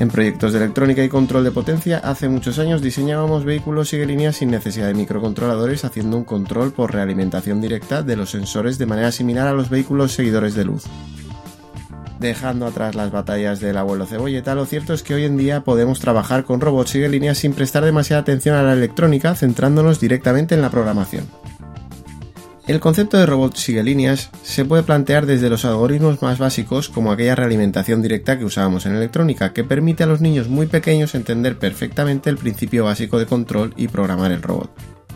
En proyectos de electrónica y control de potencia, hace muchos años diseñábamos vehículos y líneas sin necesidad de microcontroladores haciendo un control por realimentación directa de los sensores de manera similar a los vehículos seguidores de luz. Dejando atrás las batallas del abuelo cebolleta, lo cierto es que hoy en día podemos trabajar con robots y líneas sin prestar demasiada atención a la electrónica, centrándonos directamente en la programación. El concepto de robot sigue líneas se puede plantear desde los algoritmos más básicos como aquella realimentación directa que usábamos en electrónica, que permite a los niños muy pequeños entender perfectamente el principio básico de control y programar el robot,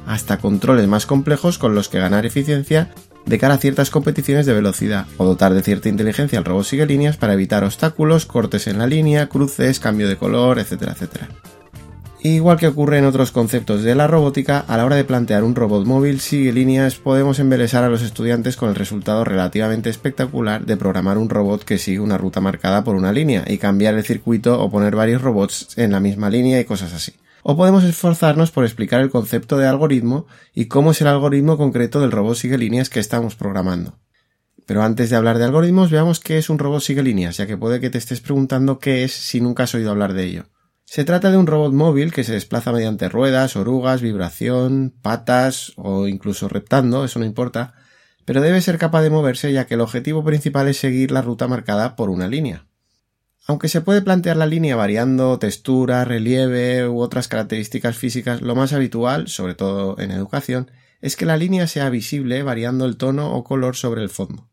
hasta controles más complejos con los que ganar eficiencia de cara a ciertas competiciones de velocidad, o dotar de cierta inteligencia al robot sigue líneas para evitar obstáculos, cortes en la línea, cruces, cambio de color, etcétera, etcétera. Igual que ocurre en otros conceptos de la robótica, a la hora de plantear un robot móvil sigue líneas podemos embelesar a los estudiantes con el resultado relativamente espectacular de programar un robot que sigue una ruta marcada por una línea y cambiar el circuito o poner varios robots en la misma línea y cosas así. O podemos esforzarnos por explicar el concepto de algoritmo y cómo es el algoritmo concreto del robot sigue líneas que estamos programando. Pero antes de hablar de algoritmos, veamos qué es un robot sigue líneas, ya que puede que te estés preguntando qué es si nunca has oído hablar de ello. Se trata de un robot móvil que se desplaza mediante ruedas, orugas, vibración, patas o incluso reptando, eso no importa, pero debe ser capaz de moverse ya que el objetivo principal es seguir la ruta marcada por una línea. Aunque se puede plantear la línea variando textura, relieve u otras características físicas, lo más habitual, sobre todo en educación, es que la línea sea visible variando el tono o color sobre el fondo.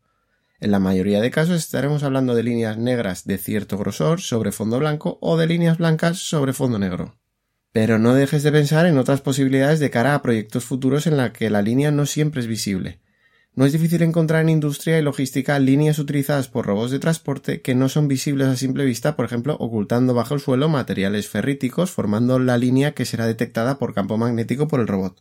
En la mayoría de casos estaremos hablando de líneas negras de cierto grosor sobre fondo blanco o de líneas blancas sobre fondo negro. Pero no dejes de pensar en otras posibilidades de cara a proyectos futuros en la que la línea no siempre es visible. No es difícil encontrar en industria y logística líneas utilizadas por robots de transporte que no son visibles a simple vista, por ejemplo, ocultando bajo el suelo materiales ferríticos formando la línea que será detectada por campo magnético por el robot.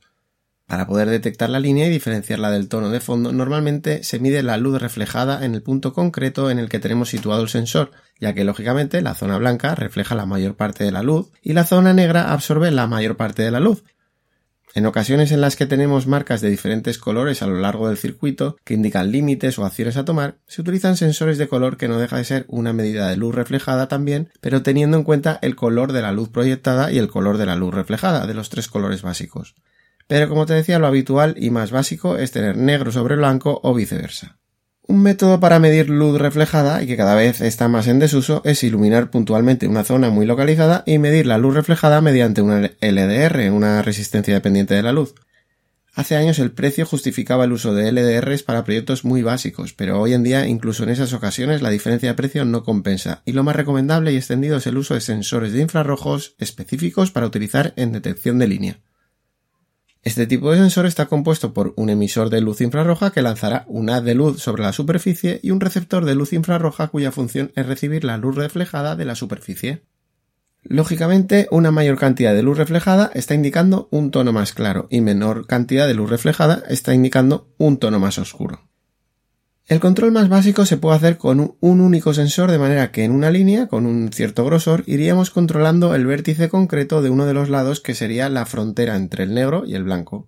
Para poder detectar la línea y diferenciarla del tono de fondo, normalmente se mide la luz reflejada en el punto concreto en el que tenemos situado el sensor, ya que lógicamente la zona blanca refleja la mayor parte de la luz y la zona negra absorbe la mayor parte de la luz. En ocasiones en las que tenemos marcas de diferentes colores a lo largo del circuito que indican límites o acciones a tomar, se utilizan sensores de color que no deja de ser una medida de luz reflejada también, pero teniendo en cuenta el color de la luz proyectada y el color de la luz reflejada, de los tres colores básicos. Pero como te decía, lo habitual y más básico es tener negro sobre blanco o viceversa. Un método para medir luz reflejada y que cada vez está más en desuso es iluminar puntualmente una zona muy localizada y medir la luz reflejada mediante una LDR, una resistencia dependiente de la luz. Hace años el precio justificaba el uso de LDRs para proyectos muy básicos, pero hoy en día incluso en esas ocasiones la diferencia de precio no compensa y lo más recomendable y extendido es el uso de sensores de infrarrojos específicos para utilizar en detección de línea. Este tipo de sensor está compuesto por un emisor de luz infrarroja que lanzará un haz de luz sobre la superficie y un receptor de luz infrarroja cuya función es recibir la luz reflejada de la superficie. Lógicamente, una mayor cantidad de luz reflejada está indicando un tono más claro y menor cantidad de luz reflejada está indicando un tono más oscuro. El control más básico se puede hacer con un único sensor de manera que en una línea con un cierto grosor iríamos controlando el vértice concreto de uno de los lados que sería la frontera entre el negro y el blanco.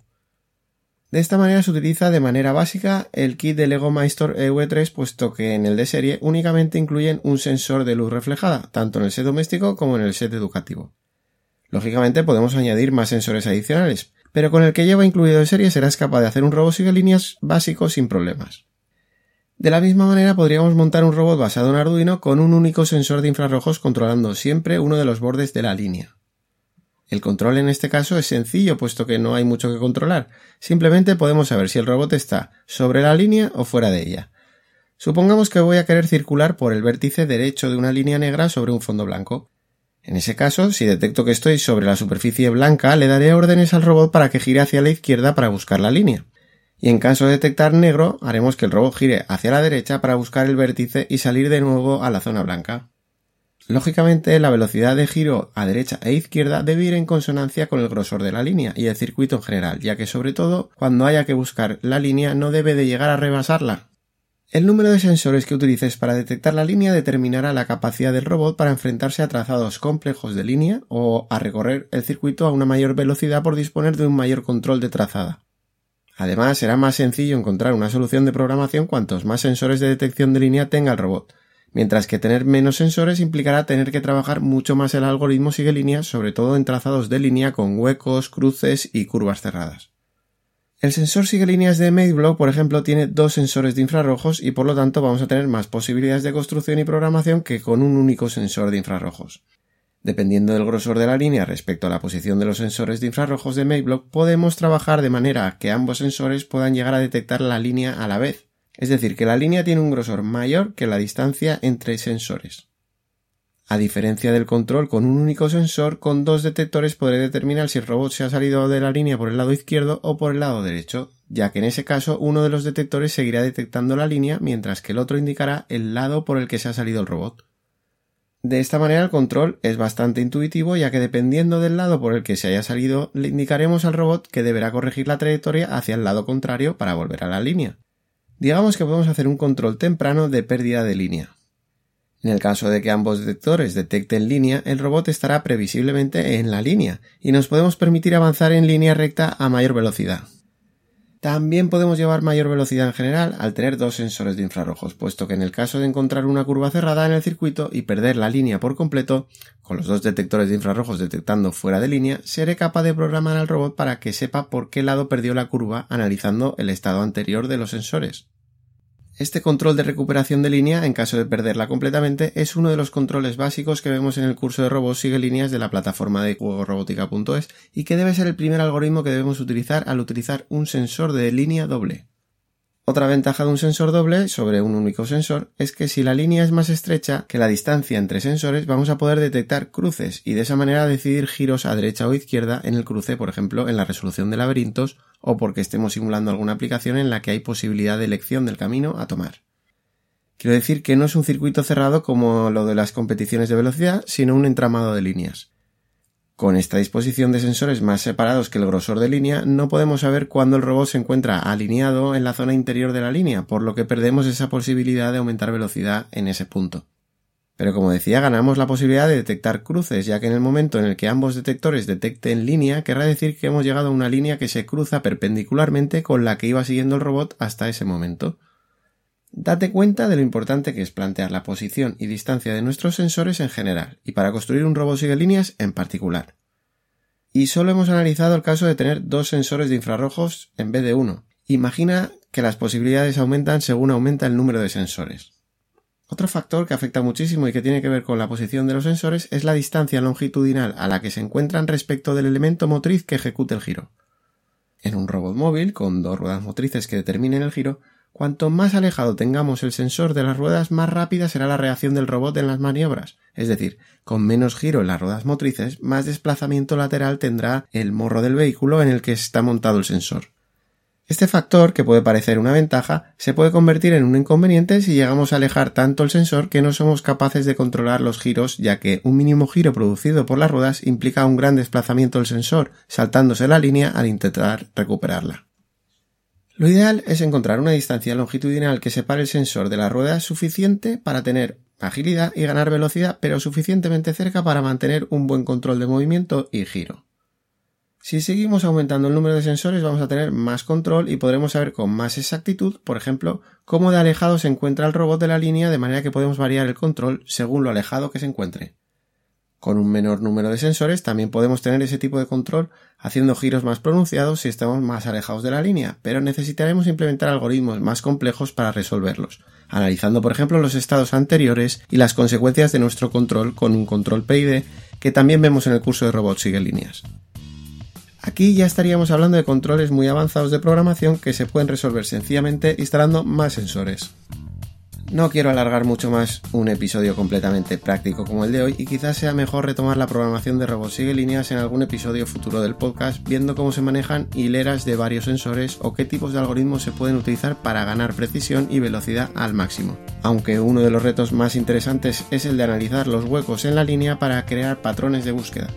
De esta manera se utiliza de manera básica el kit de Lego Maestro EV3 puesto que en el de serie únicamente incluyen un sensor de luz reflejada, tanto en el set doméstico como en el set educativo. Lógicamente podemos añadir más sensores adicionales, pero con el que lleva incluido de serie serás capaz de hacer un robot sigue líneas básico sin problemas. De la misma manera podríamos montar un robot basado en Arduino con un único sensor de infrarrojos controlando siempre uno de los bordes de la línea. El control en este caso es sencillo puesto que no hay mucho que controlar. Simplemente podemos saber si el robot está sobre la línea o fuera de ella. Supongamos que voy a querer circular por el vértice derecho de una línea negra sobre un fondo blanco. En ese caso, si detecto que estoy sobre la superficie blanca, le daré órdenes al robot para que gire hacia la izquierda para buscar la línea. Y en caso de detectar negro, haremos que el robot gire hacia la derecha para buscar el vértice y salir de nuevo a la zona blanca. Lógicamente, la velocidad de giro a derecha e izquierda debe ir en consonancia con el grosor de la línea y el circuito en general, ya que sobre todo cuando haya que buscar la línea no debe de llegar a rebasarla. El número de sensores que utilices para detectar la línea determinará la capacidad del robot para enfrentarse a trazados complejos de línea o a recorrer el circuito a una mayor velocidad por disponer de un mayor control de trazada. Además, será más sencillo encontrar una solución de programación cuantos más sensores de detección de línea tenga el robot, mientras que tener menos sensores implicará tener que trabajar mucho más el algoritmo sigue línea, sobre todo en trazados de línea con huecos, cruces y curvas cerradas. El sensor sigue líneas de MateBlock, por ejemplo, tiene dos sensores de infrarrojos y por lo tanto vamos a tener más posibilidades de construcción y programación que con un único sensor de infrarrojos. Dependiendo del grosor de la línea respecto a la posición de los sensores de infrarrojos de MateBlock, podemos trabajar de manera que ambos sensores puedan llegar a detectar la línea a la vez, es decir, que la línea tiene un grosor mayor que la distancia entre sensores. A diferencia del control con un único sensor, con dos detectores podré determinar si el robot se ha salido de la línea por el lado izquierdo o por el lado derecho, ya que en ese caso uno de los detectores seguirá detectando la línea mientras que el otro indicará el lado por el que se ha salido el robot. De esta manera el control es bastante intuitivo ya que dependiendo del lado por el que se haya salido le indicaremos al robot que deberá corregir la trayectoria hacia el lado contrario para volver a la línea. Digamos que podemos hacer un control temprano de pérdida de línea. En el caso de que ambos detectores detecten línea, el robot estará previsiblemente en la línea y nos podemos permitir avanzar en línea recta a mayor velocidad. También podemos llevar mayor velocidad en general al tener dos sensores de infrarrojos, puesto que en el caso de encontrar una curva cerrada en el circuito y perder la línea por completo, con los dos detectores de infrarrojos detectando fuera de línea, seré capaz de programar al robot para que sepa por qué lado perdió la curva analizando el estado anterior de los sensores. Este control de recuperación de línea, en caso de perderla completamente, es uno de los controles básicos que vemos en el curso de robots sigue líneas de la plataforma de juegorobótica.es y que debe ser el primer algoritmo que debemos utilizar al utilizar un sensor de línea doble. Otra ventaja de un sensor doble sobre un único sensor es que si la línea es más estrecha que la distancia entre sensores vamos a poder detectar cruces y de esa manera decidir giros a derecha o izquierda en el cruce, por ejemplo, en la resolución de laberintos o porque estemos simulando alguna aplicación en la que hay posibilidad de elección del camino a tomar. Quiero decir que no es un circuito cerrado como lo de las competiciones de velocidad, sino un entramado de líneas. Con esta disposición de sensores más separados que el grosor de línea, no podemos saber cuándo el robot se encuentra alineado en la zona interior de la línea, por lo que perdemos esa posibilidad de aumentar velocidad en ese punto. Pero como decía, ganamos la posibilidad de detectar cruces, ya que en el momento en el que ambos detectores detecten línea, querrá decir que hemos llegado a una línea que se cruza perpendicularmente con la que iba siguiendo el robot hasta ese momento. Date cuenta de lo importante que es plantear la posición y distancia de nuestros sensores en general y para construir un robot sigue líneas en particular. Y solo hemos analizado el caso de tener dos sensores de infrarrojos en vez de uno. Imagina que las posibilidades aumentan según aumenta el número de sensores. Otro factor que afecta muchísimo y que tiene que ver con la posición de los sensores es la distancia longitudinal a la que se encuentran respecto del elemento motriz que ejecute el giro. En un robot móvil, con dos ruedas motrices que determinen el giro, Cuanto más alejado tengamos el sensor de las ruedas, más rápida será la reacción del robot en las maniobras. Es decir, con menos giro en las ruedas motrices, más desplazamiento lateral tendrá el morro del vehículo en el que está montado el sensor. Este factor, que puede parecer una ventaja, se puede convertir en un inconveniente si llegamos a alejar tanto el sensor que no somos capaces de controlar los giros, ya que un mínimo giro producido por las ruedas implica un gran desplazamiento del sensor, saltándose la línea al intentar recuperarla. Lo ideal es encontrar una distancia longitudinal que separe el sensor de la rueda suficiente para tener agilidad y ganar velocidad, pero suficientemente cerca para mantener un buen control de movimiento y giro. Si seguimos aumentando el número de sensores vamos a tener más control y podremos saber con más exactitud, por ejemplo, cómo de alejado se encuentra el robot de la línea de manera que podemos variar el control según lo alejado que se encuentre. Con un menor número de sensores también podemos tener ese tipo de control haciendo giros más pronunciados si estamos más alejados de la línea, pero necesitaremos implementar algoritmos más complejos para resolverlos, analizando por ejemplo los estados anteriores y las consecuencias de nuestro control con un control PID que también vemos en el curso de robots sigue líneas. Aquí ya estaríamos hablando de controles muy avanzados de programación que se pueden resolver sencillamente instalando más sensores. No quiero alargar mucho más un episodio completamente práctico como el de hoy y quizás sea mejor retomar la programación de robots sigue líneas en algún episodio futuro del podcast viendo cómo se manejan hileras de varios sensores o qué tipos de algoritmos se pueden utilizar para ganar precisión y velocidad al máximo. Aunque uno de los retos más interesantes es el de analizar los huecos en la línea para crear patrones de búsqueda.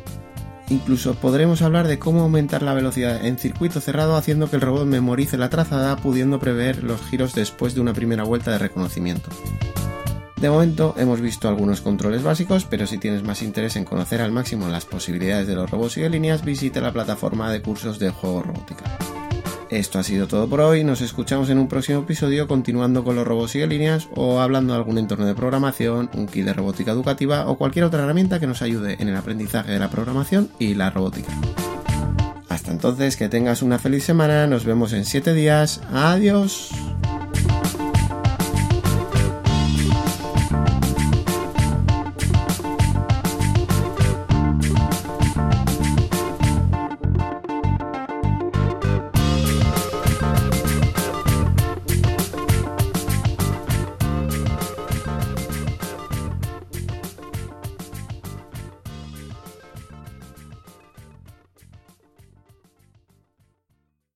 Incluso podremos hablar de cómo aumentar la velocidad en circuito cerrado haciendo que el robot memorice la trazada pudiendo prever los giros después de una primera vuelta de reconocimiento. De momento hemos visto algunos controles básicos, pero si tienes más interés en conocer al máximo las posibilidades de los robots y de líneas, visite la plataforma de cursos de juego robótica. Esto ha sido todo por hoy, nos escuchamos en un próximo episodio continuando con los robots y líneas o hablando de algún entorno de programación, un kit de robótica educativa o cualquier otra herramienta que nos ayude en el aprendizaje de la programación y la robótica. Hasta entonces, que tengas una feliz semana, nos vemos en 7 días, adiós.